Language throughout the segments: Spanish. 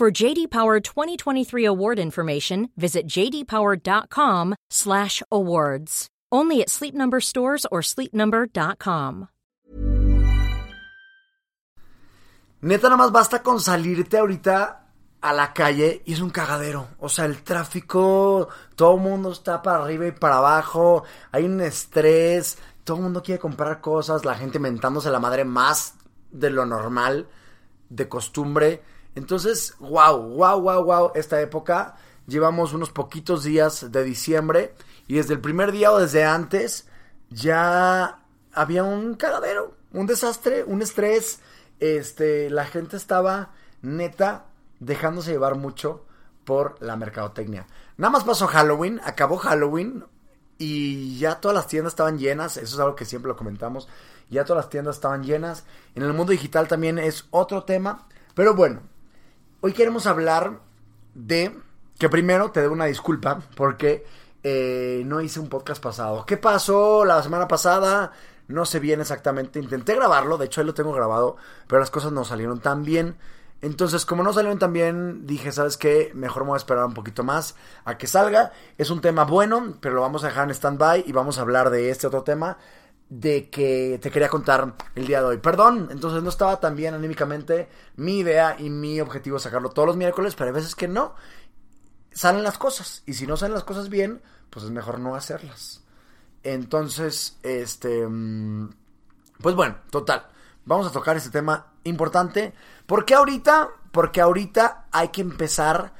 For JD Power 2023 award information, visit jdpower.com/awards. Only at Sleep Number stores or sleepnumber.com. Neta, nada más basta con salirte ahorita a la calle y es un cagadero. O sea, el tráfico, todo el mundo está para arriba y para abajo, hay un estrés, todo el mundo quiere comprar cosas, la gente mentándose la madre más de lo normal, de costumbre. Entonces, wow, wow, wow, wow, esta época. Llevamos unos poquitos días de diciembre y desde el primer día o desde antes ya había un cagadero, un desastre, un estrés. Este, la gente estaba neta dejándose llevar mucho por la mercadotecnia. Nada más pasó Halloween, acabó Halloween y ya todas las tiendas estaban llenas, eso es algo que siempre lo comentamos, ya todas las tiendas estaban llenas. En el mundo digital también es otro tema, pero bueno, hoy queremos hablar de que primero te debo una disculpa porque eh, no hice un podcast pasado. ¿Qué pasó la semana pasada? No sé bien exactamente. Intenté grabarlo, de hecho ahí lo tengo grabado, pero las cosas no salieron tan bien. Entonces, como no salieron tan bien, dije, ¿sabes qué? Mejor me voy a esperar un poquito más a que salga. Es un tema bueno, pero lo vamos a dejar en stand-by y vamos a hablar de este otro tema de que te quería contar el día de hoy. Perdón, entonces no estaba tan bien anímicamente. Mi idea y mi objetivo es sacarlo todos los miércoles, pero hay veces que no. Salen las cosas. Y si no salen las cosas bien, pues es mejor no hacerlas. Entonces, este... mm, Pues bueno, total. Vamos a tocar este tema importante. ¿Por qué ahorita? Porque ahorita hay que empezar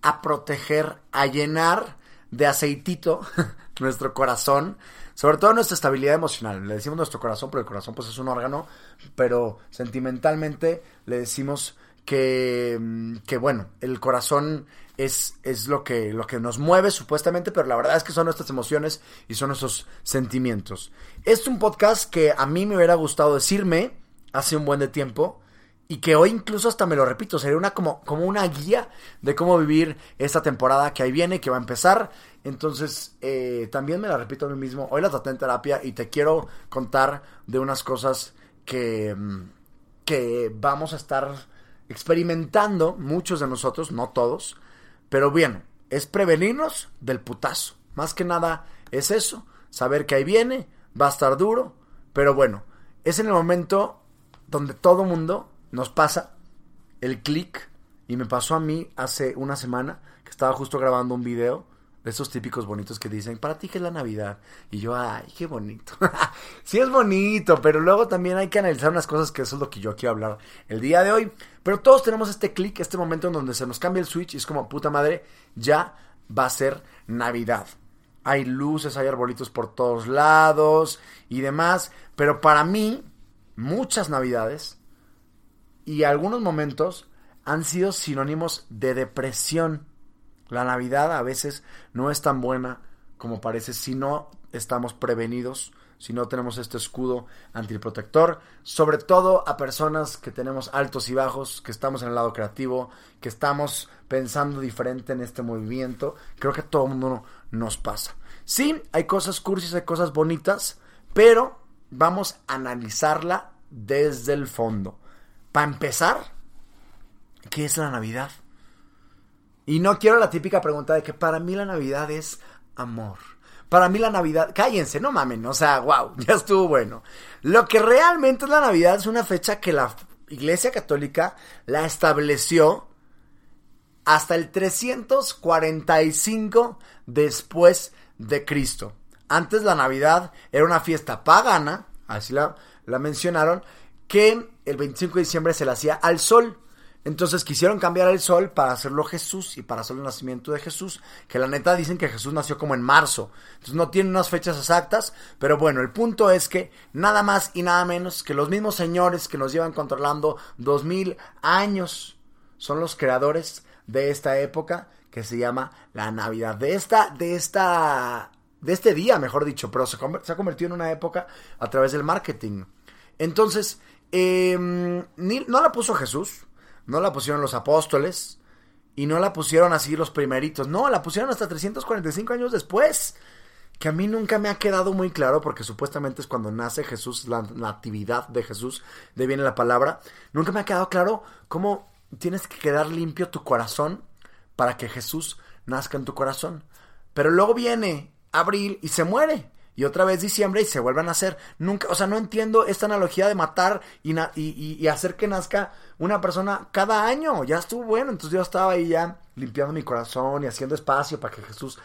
a proteger, a llenar de aceitito nuestro corazón, sobre todo nuestra estabilidad emocional. Le decimos nuestro corazón, porque el corazón pues es un órgano, pero sentimentalmente le decimos que, mm, que bueno, el corazón es, es lo, que, lo que nos mueve supuestamente, pero la verdad es que son nuestras emociones y son nuestros sentimientos. Es un podcast que a mí me hubiera gustado decirme hace un buen de tiempo y que hoy incluso hasta me lo repito, sería una como, como una guía de cómo vivir esta temporada que ahí viene, que va a empezar. Entonces, eh, también me la repito a mí mismo, hoy la traté en terapia y te quiero contar de unas cosas que, mm, que vamos a estar experimentando, muchos de nosotros, no todos, pero bien, es prevenirnos del putazo. Más que nada es eso, saber que ahí viene, va a estar duro, pero bueno, es en el momento donde todo mundo nos pasa el clic y me pasó a mí hace una semana que estaba justo grabando un video de esos típicos bonitos que dicen, para ti que es la Navidad. Y yo, ay, qué bonito. sí es bonito, pero luego también hay que analizar unas cosas que eso es lo que yo quiero hablar el día de hoy. Pero todos tenemos este clic, este momento en donde se nos cambia el switch y es como, puta madre, ya va a ser Navidad. Hay luces, hay arbolitos por todos lados y demás. Pero para mí, muchas Navidades y algunos momentos han sido sinónimos de depresión. La Navidad a veces no es tan buena como parece si no estamos prevenidos, si no tenemos este escudo antiprotector, sobre todo a personas que tenemos altos y bajos, que estamos en el lado creativo, que estamos pensando diferente en este movimiento. Creo que a todo el mundo nos pasa. Sí, hay cosas cursis, hay cosas bonitas, pero vamos a analizarla desde el fondo. Para empezar, ¿qué es la Navidad? Y no quiero la típica pregunta de que para mí la Navidad es amor. Para mí la Navidad, cállense, no mamen, o sea, wow, ya estuvo bueno. Lo que realmente es la Navidad es una fecha que la Iglesia Católica la estableció hasta el 345 después de Cristo. Antes la Navidad era una fiesta pagana, así la, la mencionaron, que el 25 de diciembre se le hacía al sol. Entonces quisieron cambiar el sol para hacerlo Jesús y para hacer el nacimiento de Jesús, que la neta dicen que Jesús nació como en marzo. Entonces no tienen unas fechas exactas, pero bueno, el punto es que nada más y nada menos que los mismos señores que nos llevan controlando dos mil años son los creadores de esta época que se llama la Navidad. De esta, de esta, de este día, mejor dicho, pero se, se ha convertido en una época a través del marketing. Entonces, eh, no la puso Jesús no la pusieron los apóstoles y no la pusieron así los primeritos. No, la pusieron hasta 345 años después. Que a mí nunca me ha quedado muy claro porque supuestamente es cuando nace Jesús, la natividad de Jesús, de viene la palabra. Nunca me ha quedado claro cómo tienes que quedar limpio tu corazón para que Jesús nazca en tu corazón. Pero luego viene abril y se muere y otra vez diciembre y se vuelvan a hacer. Nunca, o sea, no entiendo esta analogía de matar y, y, hacer que nazca una persona cada año. Ya estuvo bueno, entonces yo estaba ahí ya limpiando mi corazón y haciendo espacio para que Jesús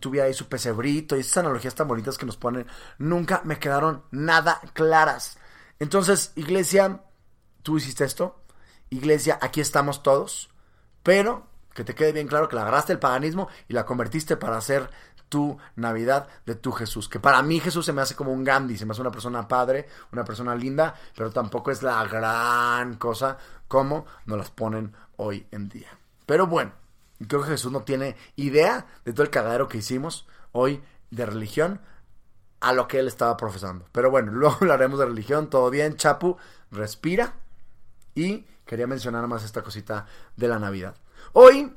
tuviera ahí su pesebrito y esas analogías tan bonitas que nos ponen. Nunca me quedaron nada claras. Entonces, iglesia, tú hiciste esto. Iglesia, aquí estamos todos. Pero que te quede bien claro que la agarraste el paganismo y la convertiste para hacer tu Navidad de tu Jesús. Que para mí Jesús se me hace como un Gandhi, se me hace una persona padre, una persona linda, pero tampoco es la gran cosa como nos las ponen hoy en día. Pero bueno, creo que Jesús no tiene idea de todo el cagadero que hicimos hoy de religión a lo que él estaba profesando. Pero bueno, luego hablaremos de religión, todo bien, Chapu, respira. Y quería mencionar más esta cosita de la Navidad. Hoy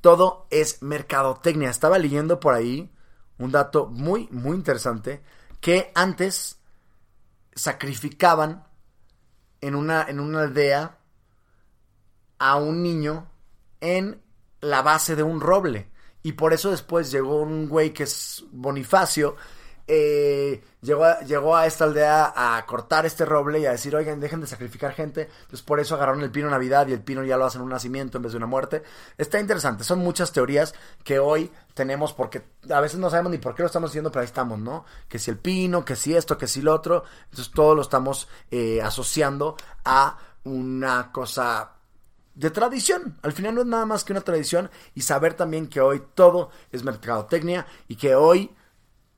todo es mercadotecnia. Estaba leyendo por ahí un dato muy, muy interesante que antes sacrificaban en una, en una aldea a un niño en la base de un roble. Y por eso después llegó un güey que es Bonifacio eh, llegó, a, llegó a esta aldea a cortar este roble y a decir, oigan, dejen de sacrificar gente. Entonces por eso agarraron el pino Navidad y el pino ya lo hacen un nacimiento en vez de una muerte. Está interesante, son muchas teorías que hoy tenemos porque a veces no sabemos ni por qué lo estamos haciendo, pero ahí estamos, ¿no? Que si el pino, que si esto, que si lo otro. Entonces todo lo estamos eh, asociando a una cosa de tradición. Al final no es nada más que una tradición y saber también que hoy todo es mercadotecnia y que hoy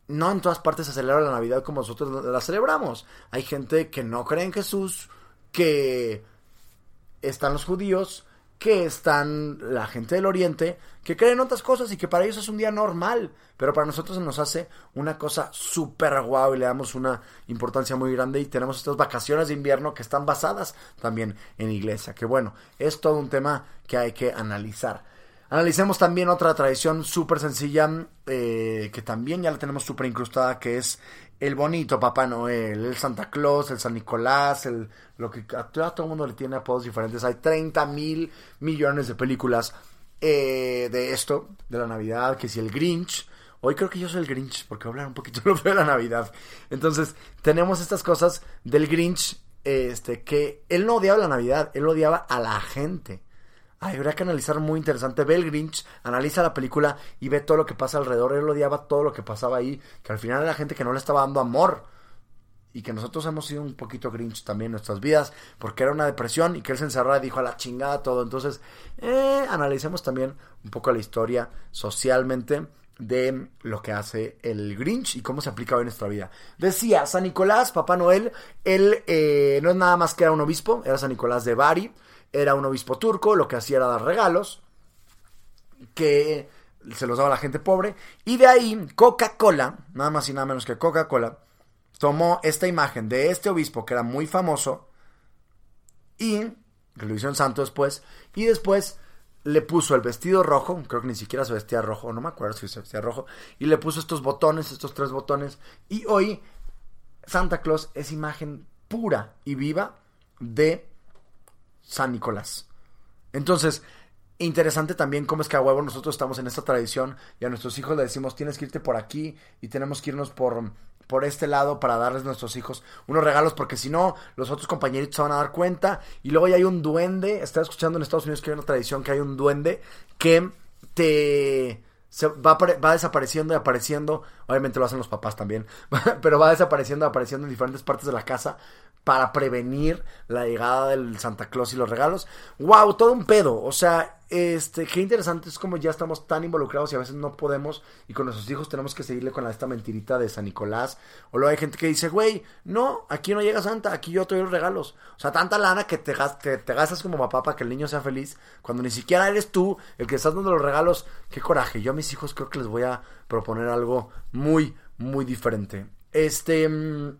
no en todas partes se celebra la Navidad como nosotros la celebramos. Hay gente que no cree en Jesús, que están los judíos, que están la gente del Oriente, que creen otras cosas y que para ellos es un día normal, pero para nosotros nos hace una cosa súper guau y le damos una importancia muy grande y tenemos estas vacaciones de invierno que están basadas también en iglesia, que bueno, es todo un tema que hay que analizar. Analicemos también otra tradición súper sencilla eh, que también ya la tenemos súper incrustada, que es el bonito Papá Noel, el Santa Claus, el San Nicolás, el, lo que a todo el mundo le tiene apodos diferentes. Hay 30 mil millones de películas eh, de esto, de la Navidad, que si el Grinch. Hoy creo que yo soy el Grinch, porque voy a hablar un poquito de la Navidad. Entonces, tenemos estas cosas del Grinch, este, que él no odiaba la Navidad, él odiaba a la gente. Habría que analizar muy interesante. Ve el Grinch, analiza la película y ve todo lo que pasa alrededor. Él odiaba todo lo que pasaba ahí, que al final era gente que no le estaba dando amor. Y que nosotros hemos sido un poquito Grinch también en nuestras vidas, porque era una depresión y que él se encerraba y dijo a la chingada todo. Entonces, eh, analicemos también un poco la historia socialmente de lo que hace el Grinch y cómo se aplica hoy en nuestra vida. Decía, San Nicolás, Papá Noel, él eh, no es nada más que era un obispo, era San Nicolás de Bari era un obispo turco, lo que hacía era dar regalos, que se los daba la gente pobre, y de ahí Coca-Cola, nada más y nada menos que Coca-Cola, tomó esta imagen de este obispo que era muy famoso, y que lo hizo santo después, y después le puso el vestido rojo, creo que ni siquiera se vestía rojo, no me acuerdo si se vestía rojo, y le puso estos botones, estos tres botones, y hoy Santa Claus es imagen pura y viva de San Nicolás. Entonces, interesante también cómo es que a huevo nosotros estamos en esta tradición y a nuestros hijos le decimos tienes que irte por aquí y tenemos que irnos por, por este lado para darles a nuestros hijos unos regalos, porque si no, los otros compañeritos se van a dar cuenta. Y luego ya hay un duende, estaba escuchando en Estados Unidos que hay una tradición que hay un duende que te se va, va, desapareciendo y apareciendo. Obviamente lo hacen los papás también. Pero va desapareciendo y apareciendo en diferentes partes de la casa para prevenir la llegada del Santa Claus y los regalos. ¡Wow! Todo un pedo. O sea, este, qué interesante es como ya estamos tan involucrados y a veces no podemos y con nuestros hijos tenemos que seguirle con esta mentirita de San Nicolás. O luego hay gente que dice, güey, no, aquí no llega Santa, aquí yo te doy los regalos. O sea, tanta lana que te, gastas como papá para que el niño sea feliz cuando ni siquiera eres tú el que estás dando los regalos. Qué coraje. Yo a mis hijos creo que les voy a proponer algo muy, muy diferente. Este... Mm,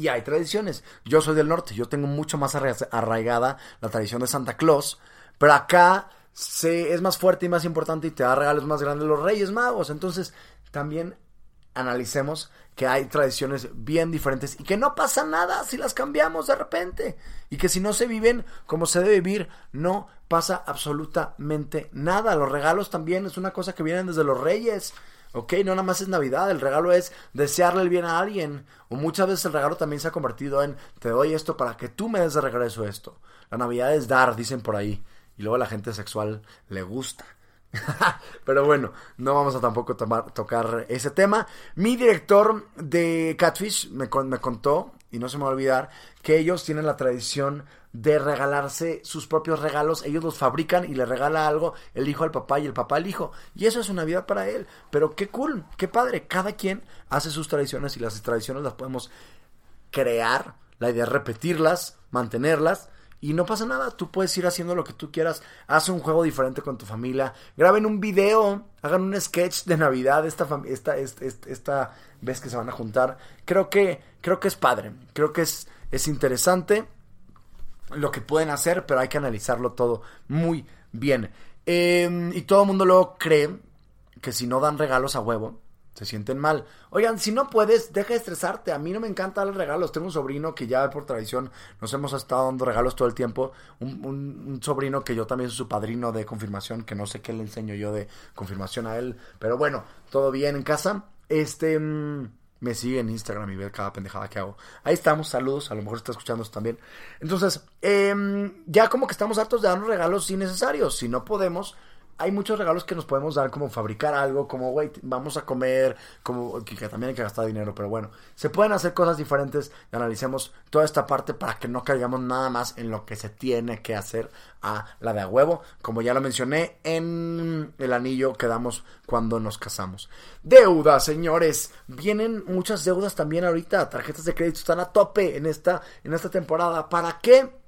y hay tradiciones. Yo soy del norte, yo tengo mucho más arraigada la tradición de Santa Claus, pero acá se, es más fuerte y más importante y te da regalos más grandes los Reyes Magos. Entonces, también analicemos que hay tradiciones bien diferentes y que no pasa nada si las cambiamos de repente. Y que si no se viven como se debe vivir, no pasa absolutamente nada. Los regalos también es una cosa que vienen desde los Reyes. Ok, no nada más es Navidad, el regalo es desearle el bien a alguien. O muchas veces el regalo también se ha convertido en te doy esto para que tú me des de regreso esto. La Navidad es dar, dicen por ahí. Y luego a la gente sexual le gusta. Pero bueno, no vamos a tampoco tocar ese tema. Mi director de Catfish me, me contó, y no se me va a olvidar, que ellos tienen la tradición de regalarse sus propios regalos. Ellos los fabrican y le regala algo el hijo al papá y el papá al hijo. Y eso es una vida para él. Pero qué cool, qué padre. Cada quien hace sus tradiciones y las tradiciones las podemos crear. La idea es repetirlas, mantenerlas. Y no pasa nada, tú puedes ir haciendo lo que tú quieras. Haz un juego diferente con tu familia. Graben un video, hagan un sketch de Navidad esta, esta, esta, esta vez que se van a juntar. Creo que, creo que es padre, creo que es, es interesante lo que pueden hacer, pero hay que analizarlo todo muy bien. Em, y todo el mundo luego cree que si no dan regalos a huevo, se sienten mal. Oigan, si no puedes, deja de estresarte. A mí no me encanta dar regalos. Tengo un sobrino que ya por tradición nos hemos estado dando regalos todo el tiempo. Un, sobrino que yo también soy su padrino de confirmación, que no sé qué le enseño yo de confirmación a él. Pero bueno, todo bien en casa. Este... Mm, me sigue en Instagram y ve cada pendejada que hago. Ahí estamos, saludos, a lo mejor está escuchando también. Entonces, eh, ya como que estamos hartos de darnos regalos innecesarios. Si no podemos, hay muchos regalos que nos podemos dar, como fabricar algo, como, güey, vamos a comer, como que, también hay que gastar dinero, pero bueno, se pueden hacer cosas diferentes y analicemos toda esta parte para que no caigamos nada más en lo que se tiene que hacer a la de a huevo, como ya lo mencioné en el anillo que damos cuando nos casamos. Deudas, señores, vienen muchas deudas también ahorita, tarjetas de crédito están a tope en esta, en esta temporada. ¿Para qué?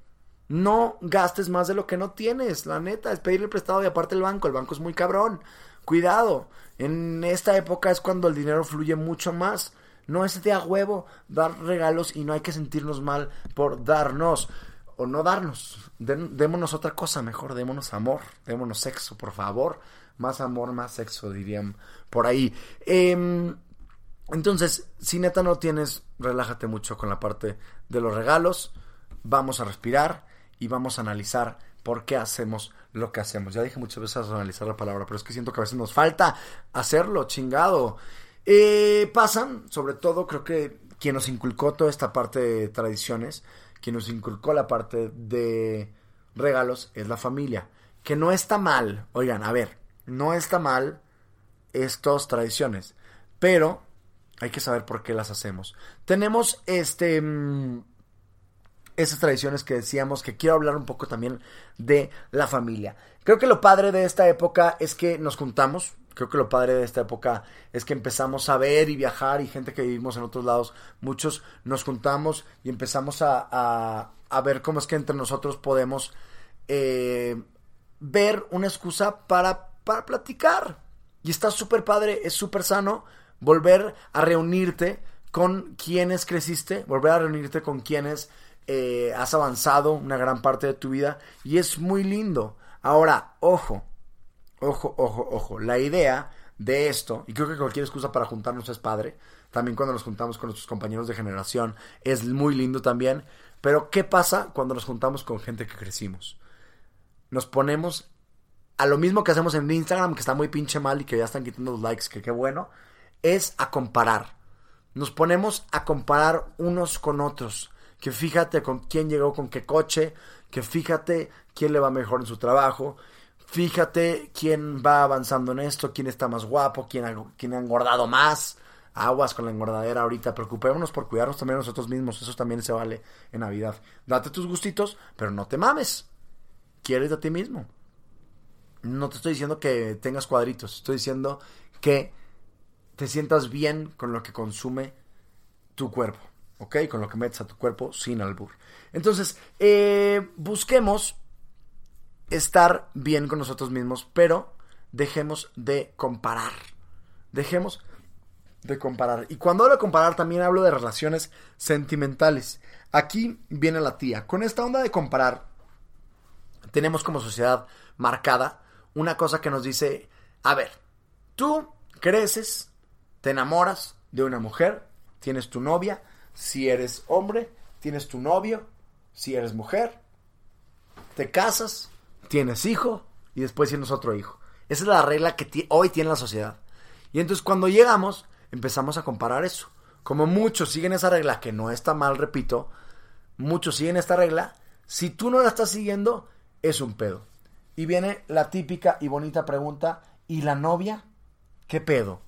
No gastes más de lo que no tienes, la neta, es pedirle prestado y aparte el banco, el banco es muy cabrón. Cuidado, en esta época es cuando el dinero fluye mucho más. No es de a huevo dar regalos y no hay que sentirnos mal por darnos o no darnos. démonos otra cosa mejor, démonos amor, démonos sexo, por favor. Más amor, más sexo, dirían por ahí. Em, entonces, si neta no tienes, relájate mucho con la parte de los regalos. Vamos a respirar y vamos a analizar por qué hacemos lo que hacemos. Ya dije muchas veces analizar la palabra, pero es que siento que a veces nos falta hacerlo, chingado. Eh, pasan, sobre todo, creo que quien nos inculcó toda esta parte de tradiciones, quien nos inculcó la parte de regalos, es la familia. Que no está mal, oigan, a ver, no está mal estas tradiciones, pero hay que saber por qué las hacemos. Tenemos este... Mm, esas tradiciones que decíamos, que quiero hablar un poco también de la familia. Creo que lo padre de esta época es que nos juntamos, creo que lo padre de esta época es que empezamos a ver y viajar y gente que vivimos en otros lados, muchos nos juntamos y empezamos a, a, ver cómo es que entre nosotros podemos eh, ver una excusa para, para platicar. Y está súper padre, es súper sano volver a reunirte con quienes creciste, volver a reunirte con quienes eh, has avanzado una gran parte de tu vida y es muy lindo. Ahora, ojo, ojo, ojo, ojo, la idea de esto, y creo que cualquier excusa para juntarnos es padre, también cuando nos juntamos con nuestros compañeros de generación es muy lindo también, pero ¿qué pasa cuando nos juntamos con gente que crecimos? Nos ponemos a lo mismo que hacemos en Instagram, que está muy pinche mal y que ya están quitando los likes, que qué bueno, es a comparar. nos ponemos a comparar unos con otros. Que fíjate con quién llegó con qué coche, que fíjate quién le va mejor en su trabajo, fíjate quién va avanzando en esto, quién está más guapo, quién ha, ha engordado más. Aguas con la engordadera ahorita, preocupémonos por cuidarnos también nosotros mismos, eso también se vale en Navidad. Date tus gustitos, pero no te mames. Quieres a ti mismo. No te estoy diciendo que tengas cuadritos, estoy diciendo que te sientas bien con lo que consume tu cuerpo, ¿ok? Con lo que metes a tu cuerpo sin albur. Entonces, eh, busquemos estar bien con nosotros mismos, pero dejemos de comparar. Dejemos de comparar. Y cuando hablo de comparar, también hablo de relaciones sentimentales. Aquí viene la tía. Con esta onda de comparar, tenemos como sociedad marcada una cosa que nos dice, a ver, tú creces, te enamoras de una mujer, tienes tu novia, si eres hombre, tienes tu novio, si eres mujer, te casas, tienes hijo y después tienes otro hijo. Esa es la regla que hoy tiene la sociedad. Y entonces cuando llegamos, empezamos a comparar eso. Como muchos siguen esa regla, que no está mal, repito, muchos siguen esta regla, si tú no la estás siguiendo, es un pedo. Y viene la típica y bonita pregunta, ¿y la novia? ¿Qué pedo?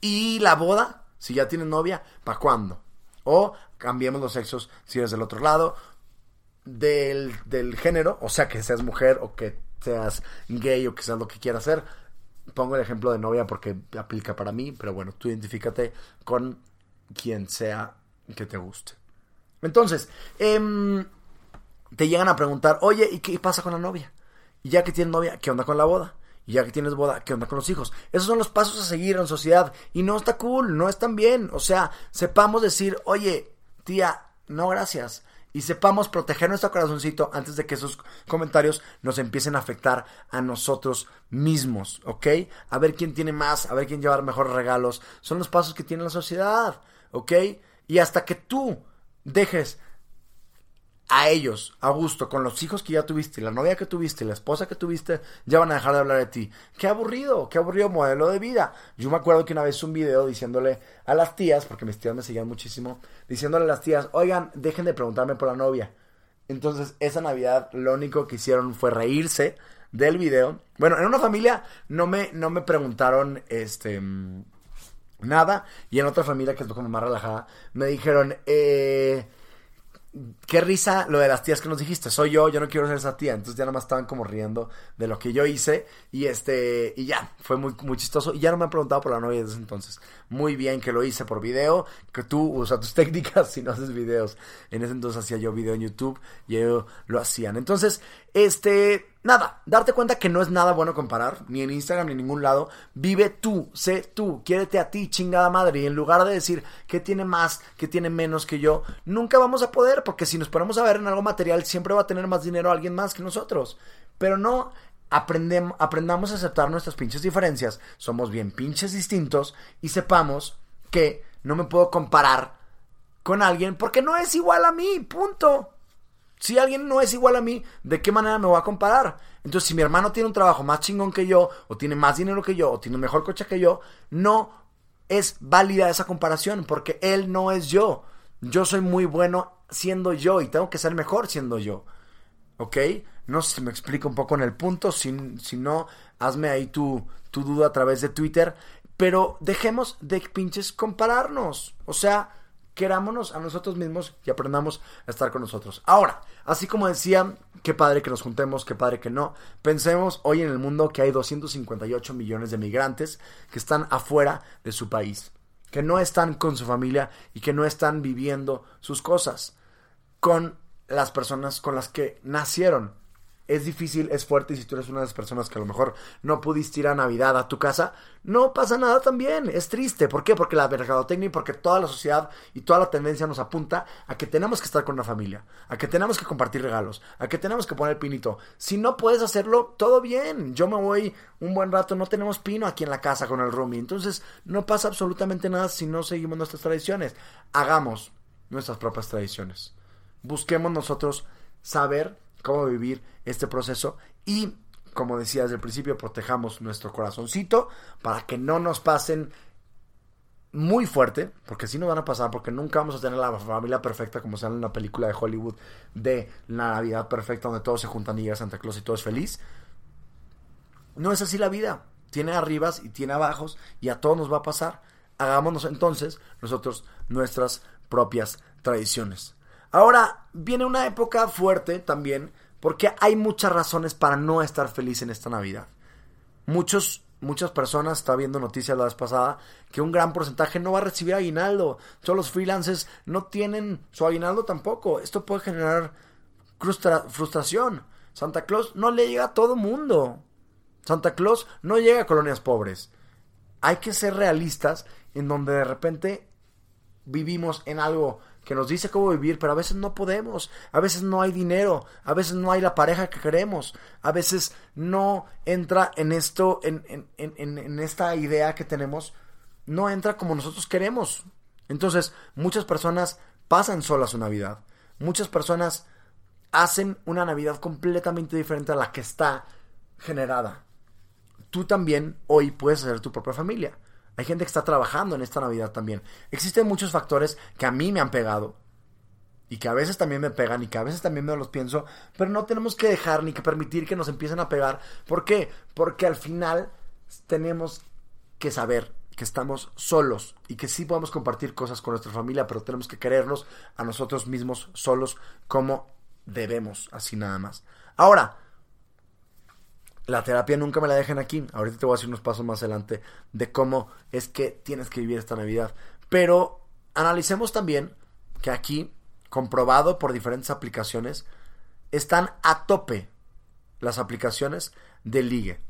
¿Y la boda? Si ya tienes novia, ¿para cuándo? O cambiemos los sexos si eres del otro lado. Del, del género, o sea, que seas mujer o que seas gay o que seas lo que quieras hacer. Pongo el ejemplo de novia porque aplica para mí, pero bueno, tú identifícate con quien sea que te guste. Entonces, em, te llegan a preguntar, oye, ¿y qué pasa con la novia? Y ya que tienes novia, ¿qué onda con la boda? Y ya que tienes boda, ¿qué onda con los hijos? Esos son los pasos a seguir en sociedad. Y no está cool, no están bien. O sea, sepamos decir, oye, tía, no gracias. Y sepamos proteger nuestro corazoncito antes de que esos comentarios nos empiecen a afectar a nosotros mismos, ¿ok? A ver quién tiene más, a ver quién lleva mejores regalos. Son los pasos que tiene la sociedad, ¿ok? Y hasta que tú dejes a ellos, a gusto, con los hijos que ya tuviste, la novia que tuviste, la esposa que tuviste, ya van a dejar de hablar de ti. Qué aburrido, qué aburrido modelo de vida. Yo me acuerdo que una vez un video diciéndole a las tías, porque mis tías me seguían muchísimo, diciéndole a las tías, oigan, dejen de preguntarme por la novia. Entonces, esa Navidad lo único que hicieron fue reírse del video. Bueno, en una familia no me, no me preguntaron, este, nada, y en otra familia que es como más relajada, me dijeron, eh qué risa lo de las tías que nos dijiste. Soy yo, yo no quiero ser esa tía. Entonces ya nada más estaban como riendo de lo que yo hice. Y este, y ya, fue muy, muy chistoso. Y ya no me han preguntado por la novia desde entonces. Muy bien que lo hice por video, que tú usas tus técnicas si no haces videos. En ese entonces hacía yo video en YouTube y ellos lo hacían. Entonces, este, nada, darte cuenta que no es nada bueno comparar, ni en Instagram ni en ningún lado. Vive tú, sé tú, quiérete a ti, chingada madre. Y en lugar de decir que tiene más, que tiene menos que yo, nunca vamos a poder, porque si nos ponemos a ver en algo material, siempre va a tener más dinero alguien más que nosotros. Pero no aprendamos a aceptar nuestras pinches diferencias. Somos bien pinches distintos y sepamos que no me puedo comparar con alguien porque no es igual a mí, punto. Si alguien no es igual a mí, ¿de qué manera me voy a comparar? Entonces, si mi hermano tiene un trabajo más chingón que yo, o tiene más dinero que yo, o tiene un mejor coche que yo, no es válida esa comparación, porque él no es yo. Yo soy muy bueno siendo yo y tengo que ser mejor siendo yo. ¿Ok? No sé si me explico un poco en el punto, si, no, hazme ahí tu, tu duda a través de Twitter. Pero dejemos de pinches compararnos. O sea, querámonos a nosotros mismos y aprendamos a estar con nosotros. Ahora, así como decía, qué padre que nos juntemos, qué padre que no, pensemos hoy en el mundo que hay 258 millones de migrantes que están afuera de su país, que no están con su familia y que no están viviendo sus cosas con las personas con las que nacieron es difícil, es fuerte y si tú eres una de las personas que a lo mejor no pudiste ir a Navidad a tu casa, no pasa nada también, es triste. ¿Por qué? Porque la mercadotecnia y porque toda la sociedad y toda la tendencia nos apunta a que tenemos que estar con la familia, a que tenemos que compartir regalos, a que tenemos que poner pinito. Si no puedes hacerlo, todo bien. Yo me voy un buen rato, no tenemos pino aquí en la casa con el roomie, entonces no pasa absolutamente nada si no seguimos nuestras tradiciones. Hagamos nuestras propias tradiciones. Busquemos nosotros saber cómo vivir este proceso y, como decía desde el principio, protejamos nuestro corazoncito para que no nos pasen muy fuerte, porque si no van a pasar, porque nunca vamos a tener la familia perfecta como sale en la película de Hollywood de la Navidad perfecta donde todos se juntan y llega Santa Claus y todo es feliz. No es así la vida. Tiene arribas y tiene abajos y a todos nos va a pasar. Hagámonos entonces nosotros nuestras propias tradiciones. Ahora viene una época fuerte también porque hay muchas razones para no estar feliz en esta Navidad. Muchos muchas personas, estaba viendo noticias la vez pasada, que un gran porcentaje no va a recibir aguinaldo. Todos los freelancers no tienen su aguinaldo tampoco. Esto puede generar frustración. Santa Claus no le llega a todo mundo. Santa Claus no llega a colonias pobres. Hay que ser realistas en donde de repente vivimos en algo que nos dice cómo vivir, pero a veces no podemos, a veces no hay dinero, a veces no hay la pareja que queremos, a veces no entra en esto, en, en, en, en esta idea que tenemos, no entra como nosotros queremos. Entonces, muchas personas pasan solas su Navidad, muchas personas hacen una Navidad completamente diferente a la que está generada. Tú también hoy puedes hacer tu propia familia. Hay gente que está trabajando en esta Navidad también. Existen muchos factores que a mí me han pegado y que a veces también me pegan y que a veces también me los pienso, pero no tenemos que dejar ni que permitir que nos empiecen a pegar. ¿Por qué? Porque al final tenemos que saber que estamos solos y que sí podemos compartir cosas con nuestra familia, pero tenemos que querernos a nosotros mismos solos como debemos, así nada más. Ahora, la terapia nunca me la dejen aquí. Ahorita te voy a hacer unos pasos más adelante de cómo es que tienes que vivir esta Navidad. Pero analicemos también que aquí, comprobado por diferentes aplicaciones, están a tope las aplicaciones de ligue.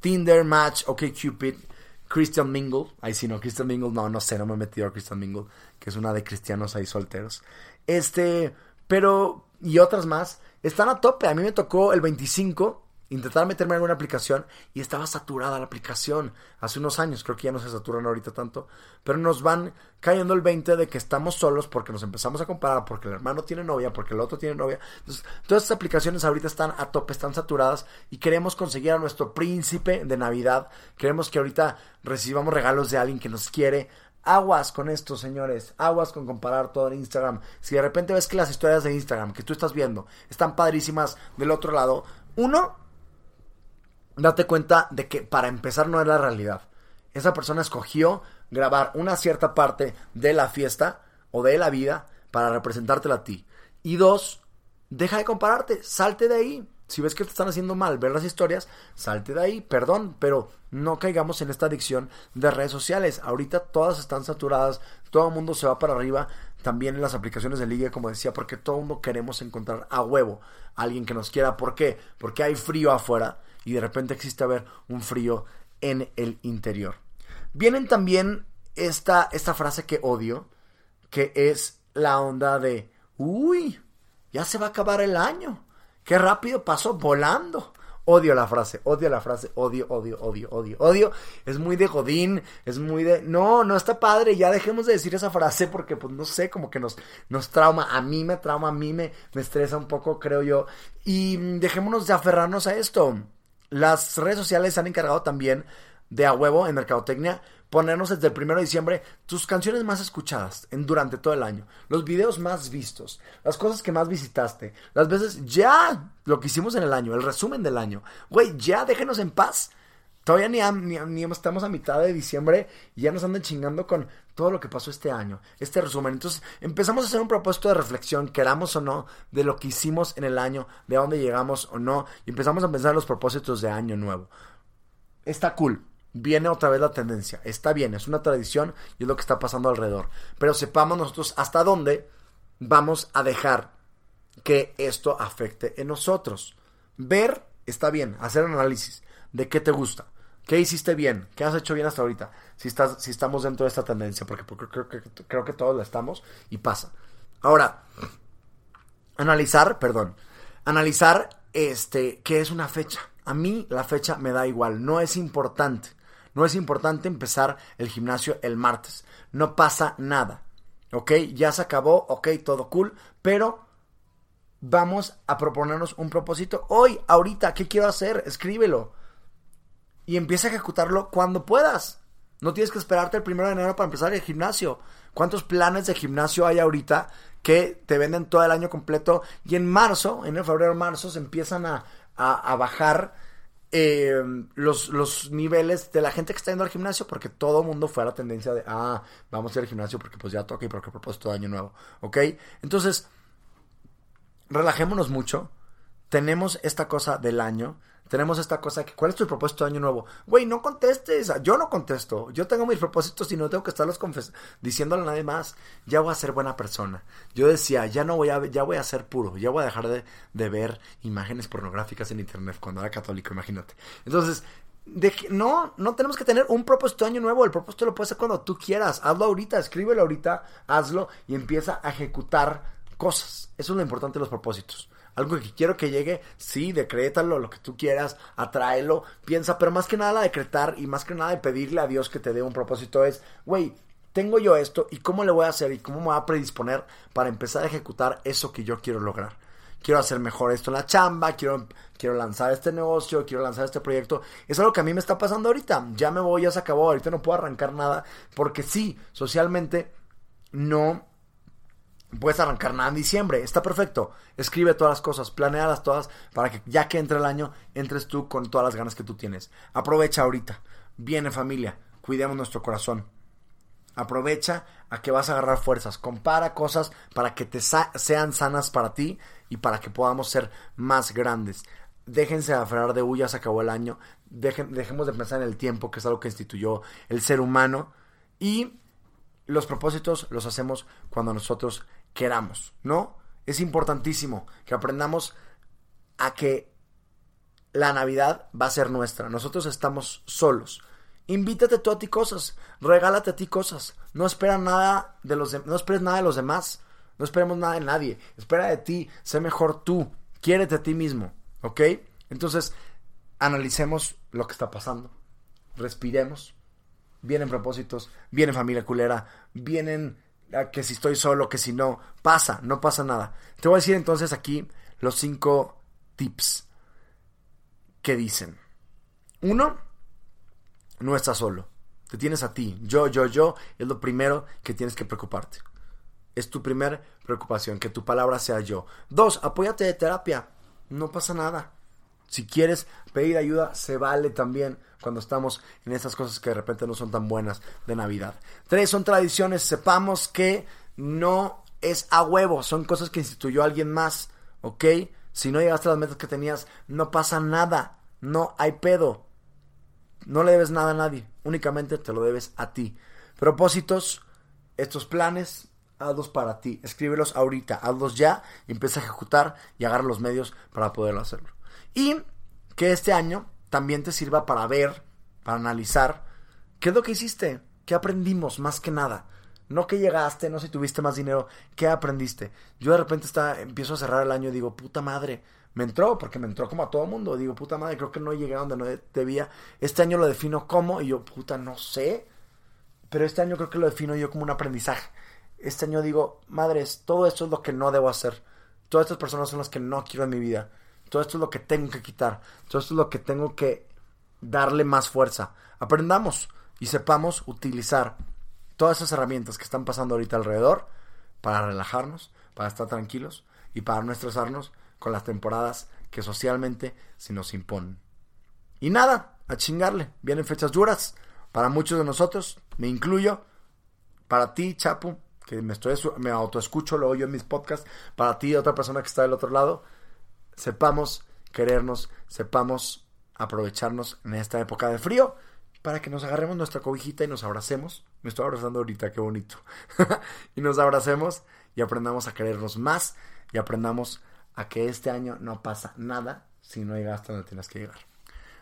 Tinder, Match, OkCupid, Christian Mingle. Ahí sí, no, Christian Mingle, no, no sé, no me he metido a Christian Mingle, que es una de cristianos ahí solteros. Este, pero, y otras más, están a tope. A mí me tocó el 25 intentar meterme en alguna aplicación y estaba saturada la aplicación hace unos años, creo que ya no se saturan ahorita tanto, pero nos van cayendo el 20 de que estamos solos porque nos empezamos a comparar, porque el hermano tiene novia, porque el otro tiene novia. Entonces, todas estas aplicaciones ahorita están a tope, están saturadas y queremos conseguir a nuestro príncipe de Navidad. Queremos que ahorita recibamos regalos de alguien que nos quiere. Aguas con esto, señores. Aguas con comparar todo en Instagram. Si de repente ves que las historias de Instagram que tú estás viendo están padrísimas del otro lado, uno, date cuenta de que para empezar no es la realidad. Esa persona escogió grabar una cierta parte de la fiesta o de la vida para representártela a ti. Y dos, deja de compararte, salte de ahí. Si ves que te están haciendo mal ver las historias, salte de ahí, perdón, pero no caigamos en esta adicción de redes sociales. Ahorita todas están saturadas, todo el mundo se va para arriba, también en las aplicaciones de liga, como decía, porque todo el mundo queremos encontrar a huevo a alguien que nos quiera. ¿Por qué? Porque hay frío afuera y de repente existe haber un frío en el interior. Vienen también esta, esta frase que odio, que es la onda de, uy, ya se va a acabar el año, qué rápido pasó volando. Odio la frase, odio la frase, odio, odio, odio, odio, odio. Es muy de Godín, es muy de... No, no está padre, ya dejemos de decir esa frase porque pues no sé, como que nos, nos trauma. A mí me trauma, a mí me, me estresa un poco, creo yo. Y dejémonos de aferrarnos a esto. Las redes sociales han encargado también de a huevo en mercadotecnia ponernos desde el primero de diciembre tus canciones más escuchadas en, durante todo el año, los videos más vistos, las cosas que más visitaste, las veces ya lo que hicimos en el año, el resumen del año. Güey, ya déjenos en paz. Todavía ni, estamos a mitad de diciembre y ya nos andan chingando con todo lo que pasó este año, este resumen. Entonces empezamos a hacer un propósito de reflexión, queramos o no, de lo que hicimos en el año, de dónde llegamos o no, y empezamos a pensar en los propósitos de año nuevo. Está cool. Viene otra vez la tendencia. Está bien, es una tradición y es lo que está pasando alrededor. Pero sepamos nosotros hasta dónde vamos a dejar que esto afecte en nosotros. Ver está bien, hacer análisis de qué te gusta, qué hiciste bien, qué has hecho bien hasta ahorita, si, estás, si estamos dentro de esta tendencia, porque, creo, que, todos la estamos y pasa. Ahora, analizar, perdón, analizar este, qué es una fecha. A mí la fecha me da igual, no es importante. No es importante empezar el gimnasio el martes. No pasa nada. ¿Ok? Ya se acabó, ok, todo cool, pero vamos a proponernos un propósito hoy, ahorita, ¿qué quiero hacer? Escríbelo y empieza a ejecutarlo cuando puedas. No tienes que esperarte el primero de enero para empezar el gimnasio. ¿Cuántos planes de gimnasio hay ahorita que te venden todo el año completo? Y en marzo, en el febrero, marzo, se empiezan a, a, bajar eh, los, los niveles de la gente que está yendo al gimnasio porque todo el mundo fue a la tendencia de, ah, vamos a ir al gimnasio porque pues ya toca y porque propósito de año nuevo. ¿Ok? Entonces, relajémonos mucho. Tenemos esta cosa del año tenemos esta cosa que, ¿cuál es tu propósito de año nuevo? Güey, no contestes, yo no contesto, yo tengo mis propósitos y no tengo que estarlos diciéndole a nadie más, ya voy a ser buena persona. Yo decía, ya no voy a, ya voy a ser puro, ya voy a dejar de, de ver imágenes pornográficas en internet cuando era católico, imagínate. Entonces, de, no, no tenemos que tener un propósito de año nuevo. El propósito lo puedes hacer cuando tú quieras. Hazlo ahorita, escríbelo ahorita, hazlo y empieza a ejecutar cosas. Eso es lo importante de los propósitos algo que quiero que llegue, sí, decrétalo, lo que tú quieras, atráelo, piensa, pero más que nada decretar y más que nada pedirle a Dios que te dé un propósito es, güey, tengo yo esto y cómo le voy a hacer y cómo me voy a predisponer para empezar a ejecutar eso que yo quiero lograr. Quiero hacer mejor esto en la chamba, quiero, quiero lanzar este negocio, quiero lanzar este proyecto. Es algo que a mí me está pasando ahorita. Ya me voy, ya se acabó, ahorita no puedo arrancar nada porque sí, socialmente no puedes arrancar nada en diciembre. Está perfecto. Escribe todas las cosas, planealas todas para que ya que entre el año, entres tú con todas las ganas que tú tienes. Aprovecha ahorita. Viene familia. Cuidemos nuestro corazón. Aprovecha a que vas a agarrar fuerzas. Compara cosas para que te sean sanas para ti y para que podamos ser más grandes. Déjense aferrar de huyas, acabó el año. dejemos de pensar en el tiempo, que es algo que instituyó el ser humano. Y los propósitos los hacemos cuando nosotros queramos, ¿no? Es importantísimo que aprendamos a que la Navidad va a ser nuestra. Nosotros estamos solos. Invítate tú a ti cosas, regálate a ti cosas. No espera nada de los no esperes nada de los demás. No esperemos nada de nadie. Espera de ti, sé mejor tú. Quiérete a ti mismo, ¿ok? Entonces, analicemos lo que está pasando. Respiremos. Vienen propósitos, vienen familia culera, vienen que si estoy solo, que si no, pasa, no pasa nada. Te voy a decir entonces aquí los cinco tips que dicen. Uno, no estás solo. Te tienes a ti. Yo, yo, yo es lo primero que tienes que preocuparte. Es tu primera preocupación, que tu palabra sea yo. Dos, apóyate de terapia. No pasa nada. Si quieres pedir ayuda, se vale también cuando estamos en esas cosas que de repente no son tan buenas de Navidad. Tres, son tradiciones. Sepamos que no es a huevo, son cosas que instituyó alguien más, ¿ok? Si no llegaste a las metas que tenías, no pasa nada, no hay pedo. No le debes nada a nadie, únicamente te lo debes a ti. Propósitos, estos planes, hazlos para ti, escríbelos ahorita, hazlos ya empieza a ejecutar y agarra los medios para poderlo hacerlo. Y que este año también te sirva para ver, para analizar qué es lo que hiciste, qué aprendimos más que nada. No que llegaste, no si tuviste más dinero, qué aprendiste. Yo de repente está, empiezo a cerrar el año y digo, puta madre, me entró, porque me entró como a todo mundo. Digo, puta madre, creo que no llegué a donde no debía. Este año lo defino como, y yo, puta, no sé. Pero este año creo que lo defino yo como un aprendizaje. Este año digo, madres, todo esto es lo que no debo hacer. Todas estas personas son las que no quiero en mi vida. Todo esto es lo que tengo que quitar. Todo esto es lo que tengo que darle más fuerza. Aprendamos y sepamos utilizar todas esas herramientas que están pasando ahorita alrededor para relajarnos, para estar tranquilos y para no estresarnos con las temporadas que socialmente se nos imponen. Y nada, a chingarle. Vienen fechas duras para muchos de nosotros, me incluyo. Para ti, Chapu, que me, estoy, me autoescucho, lo oyo en mis podcasts. Para ti, otra persona que está del otro lado sepamos querernos, sepamos aprovecharnos en esta época de frío para que nos agarremos nuestra cobijita y nos abracemos. Me estoy abrazando ahorita, qué bonito. y nos abracemos y aprendamos a querernos más y aprendamos a que este año no pasa nada si no llegas hasta donde tienes que llegar.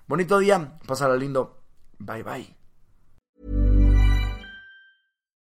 Bonito día, pásala lindo. Bye bye.